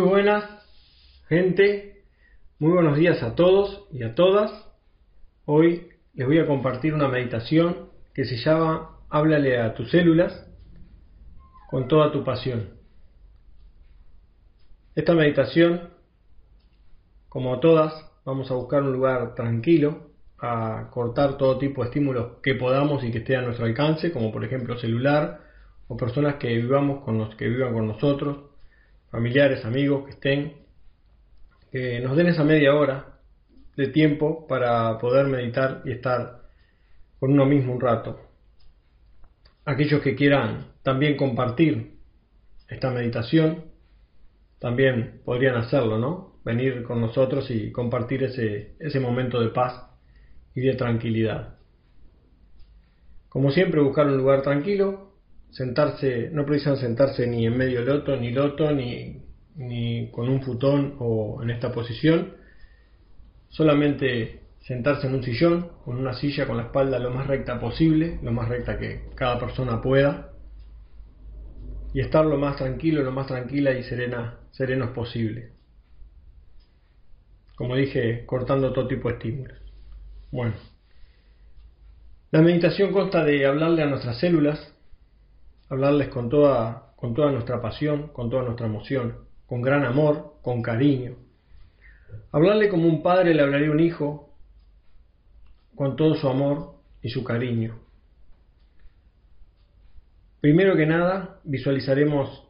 buenas, gente. Muy buenos días a todos y a todas. Hoy les voy a compartir una meditación que se llama Háblale a tus células con toda tu pasión. Esta meditación, como todas, vamos a buscar un lugar tranquilo, a cortar todo tipo de estímulos que podamos y que esté a nuestro alcance, como por ejemplo celular o personas que vivamos con los que vivan con nosotros, familiares, amigos que estén, que nos den esa media hora de tiempo para poder meditar y estar con uno mismo un rato. Aquellos que quieran también compartir esta meditación, también podrían hacerlo, ¿no? Venir con nosotros y compartir ese, ese momento de paz y de tranquilidad. Como siempre, buscar un lugar tranquilo, sentarse, no precisan sentarse ni en medio loto, ni loto, ni, ni con un futón o en esta posición, solamente sentarse en un sillón, con una silla con la espalda lo más recta posible, lo más recta que cada persona pueda, y estar lo más tranquilo, lo más tranquila y serena, serenos posible. Como dije, cortando todo tipo de estímulos. Bueno, la meditación consta de hablarle a nuestras células, hablarles con toda, con toda nuestra pasión, con toda nuestra emoción, con gran amor, con cariño. Hablarle como un padre le hablaría a un hijo, con todo su amor y su cariño. Primero que nada, visualizaremos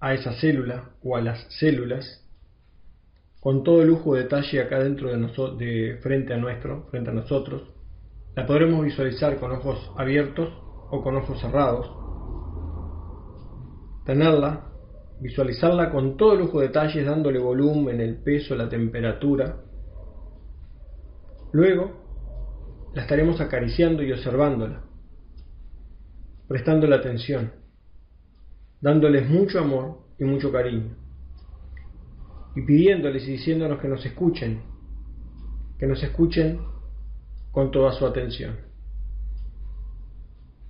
a esa célula o a las células con todo el lujo de detalle acá dentro de, nosotros, de frente a nuestro, frente a nosotros. La podremos visualizar con ojos abiertos o con ojos cerrados tenerla, visualizarla con todo lujo de detalles, dándole volumen, el peso, la temperatura. Luego, la estaremos acariciando y observándola, prestándole atención, dándoles mucho amor y mucho cariño, y pidiéndoles y diciéndonos que nos escuchen, que nos escuchen con toda su atención.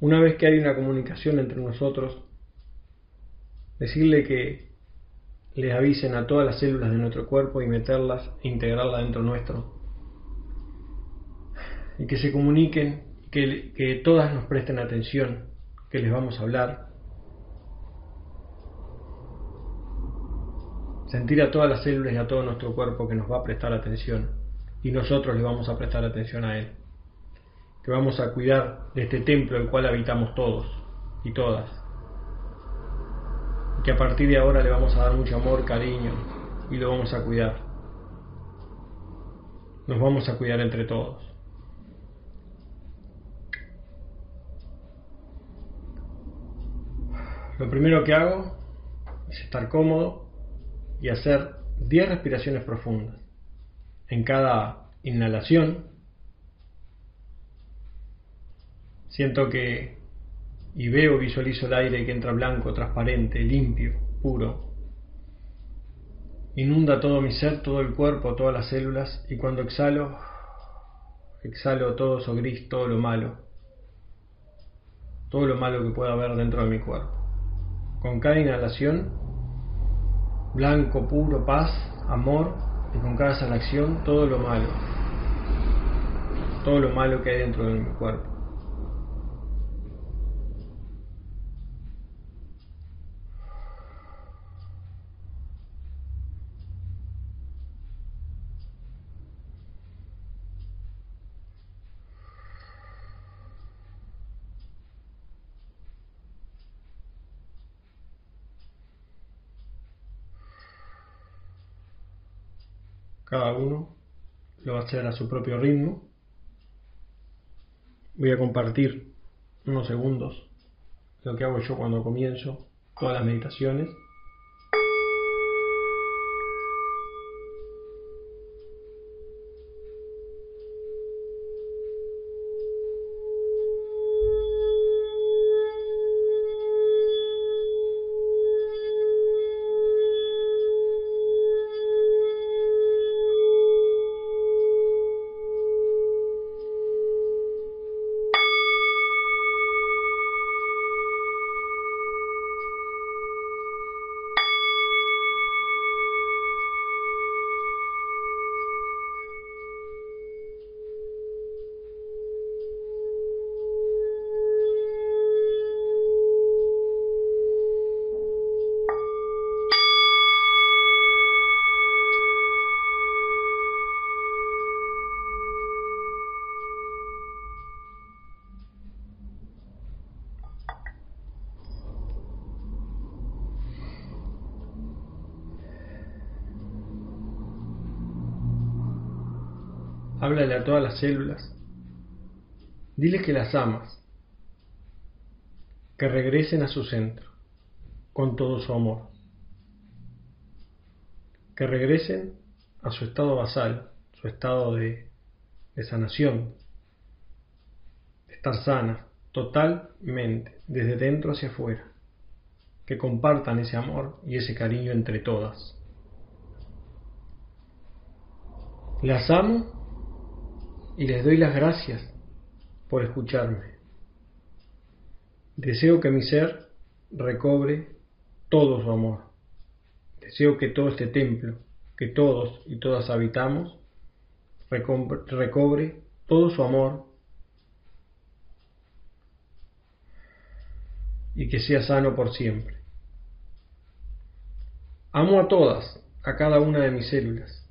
Una vez que hay una comunicación entre nosotros, decirle que les avisen a todas las células de nuestro cuerpo y meterlas e integrarlas dentro nuestro. Y que se comuniquen, que, que todas nos presten atención, que les vamos a hablar. Sentir a todas las células y a todo nuestro cuerpo que nos va a prestar atención y nosotros le vamos a prestar atención a Él. Que vamos a cuidar de este templo el cual habitamos todos y todas que a partir de ahora le vamos a dar mucho amor, cariño y lo vamos a cuidar. Nos vamos a cuidar entre todos. Lo primero que hago es estar cómodo y hacer 10 respiraciones profundas. En cada inhalación siento que y veo, visualizo el aire que entra blanco, transparente, limpio, puro. Inunda todo mi ser, todo el cuerpo, todas las células y cuando exhalo, exhalo todo eso gris, todo lo malo, todo lo malo que pueda haber dentro de mi cuerpo. Con cada inhalación, blanco, puro, paz, amor y con cada exhalación, todo lo malo, todo lo malo que hay dentro de mi cuerpo. Cada uno lo va a hacer a su propio ritmo. Voy a compartir unos segundos lo que hago yo cuando comienzo todas las meditaciones. Háblale a todas las células. Diles que las amas, que regresen a su centro con todo su amor, que regresen a su estado basal, su estado de, sanación, de estar sana totalmente, desde dentro hacia afuera, que compartan ese amor y ese cariño entre todas. Las amo y les doy las gracias por escucharme. Deseo que mi ser recobre todo su amor. Deseo que todo este templo, que todos y todas habitamos, recobre todo su amor y que sea sano por siempre. Amo a todas, a cada una de mis células.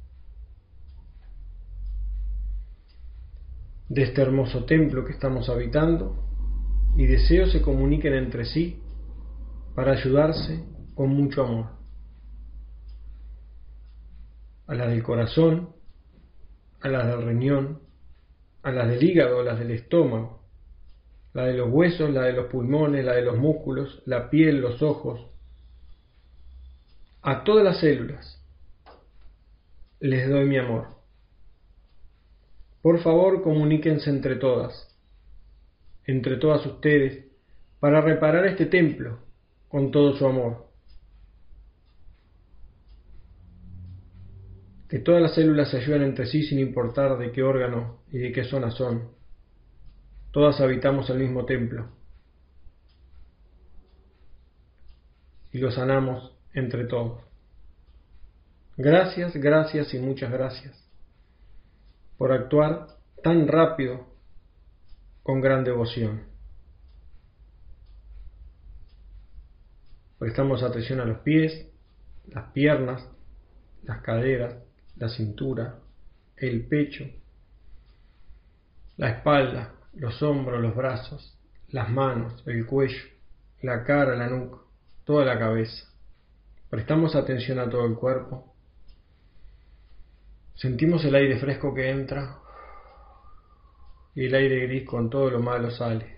De este hermoso templo que estamos habitando y deseo se comuniquen entre sí para ayudarse con mucho amor. A las del corazón, a las del riñón, a las del hígado, a las del estómago, la de los huesos, la de los pulmones, la de los músculos, la piel, los ojos, a todas las células les doy mi amor. Por favor, comuníquense entre todas, entre todas ustedes, para reparar este templo con todo su amor. Que todas las células se ayuden entre sí sin importar de qué órgano y de qué zona son. Todas habitamos el mismo templo. Y lo sanamos entre todos. Gracias, gracias y muchas gracias por actuar tan rápido con gran devoción. Prestamos atención a los pies, las piernas, las caderas, la cintura, el pecho, la espalda, los hombros, los brazos, las manos, el cuello, la cara, la nuca, toda la cabeza. Prestamos atención a todo el cuerpo Sentimos el aire fresco que entra y el aire gris con todo lo malo sale.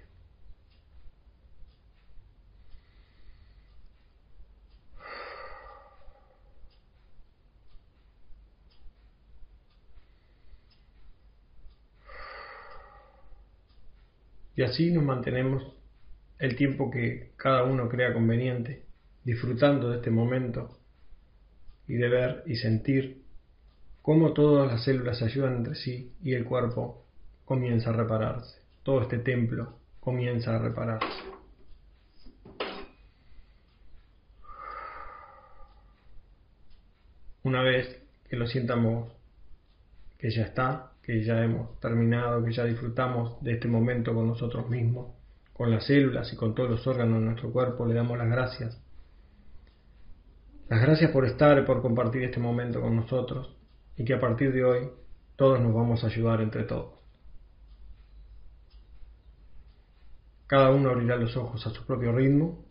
Y así nos mantenemos el tiempo que cada uno crea conveniente, disfrutando de este momento y de ver y sentir cómo todas las células se ayudan entre sí y el cuerpo comienza a repararse. Todo este templo comienza a repararse. Una vez que lo sientamos que ya está, que ya hemos terminado, que ya disfrutamos de este momento con nosotros mismos, con las células y con todos los órganos de nuestro cuerpo, le damos las gracias. Las gracias por estar y por compartir este momento con nosotros y que a partir de hoy todos nos vamos a ayudar entre todos. Cada uno abrirá los ojos a su propio ritmo,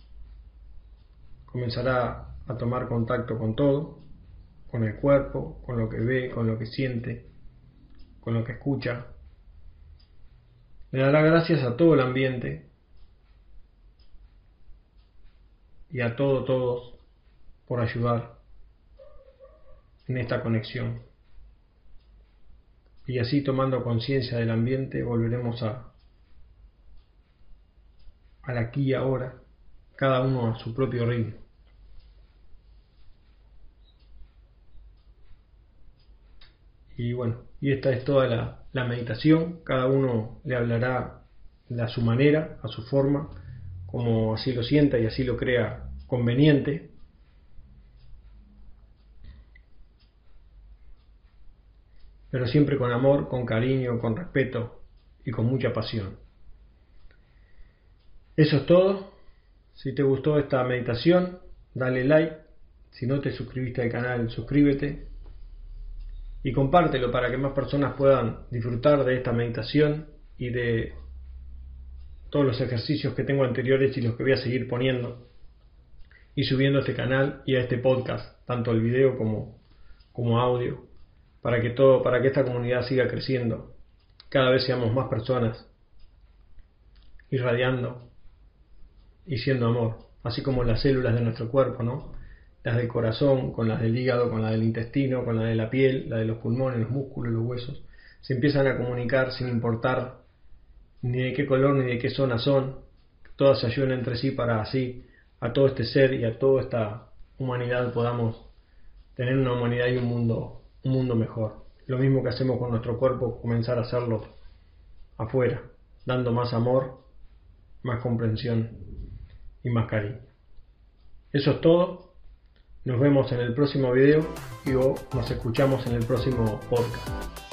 comenzará a tomar contacto con todo, con el cuerpo, con lo que ve, con lo que siente, con lo que escucha. Le dará gracias a todo el ambiente y a todo, todos, por ayudar en esta conexión y así tomando conciencia del ambiente volveremos a al aquí y ahora, cada uno a su propio ritmo. Y bueno, y esta es toda la, la meditación, cada uno le hablará a su manera, a su forma, como así lo sienta y así lo crea conveniente. Pero siempre con amor, con cariño, con respeto y con mucha pasión. Eso es todo. Si te gustó esta meditación, dale like. Si no te suscribiste al canal, suscríbete. Y compártelo para que más personas puedan disfrutar de esta meditación y de todos los ejercicios que tengo anteriores y los que voy a seguir poniendo y subiendo a este canal y a este podcast, tanto el video como, como audio para que todo, para que esta comunidad siga creciendo, cada vez seamos más personas, irradiando y siendo amor, así como las células de nuestro cuerpo, ¿no? Las del corazón, con las del hígado, con las del intestino, con la de la piel, la de los pulmones, los músculos, los huesos, se empiezan a comunicar sin importar ni de qué color ni de qué zona son, todas se ayudan entre sí para así a todo este ser y a toda esta humanidad podamos tener una humanidad y un mundo, un mundo mejor. Lo mismo que hacemos con nuestro cuerpo, comenzar a hacerlo afuera, dando más amor, más comprensión y más cariño. Eso es todo. Nos vemos en el próximo video y o nos escuchamos en el próximo podcast.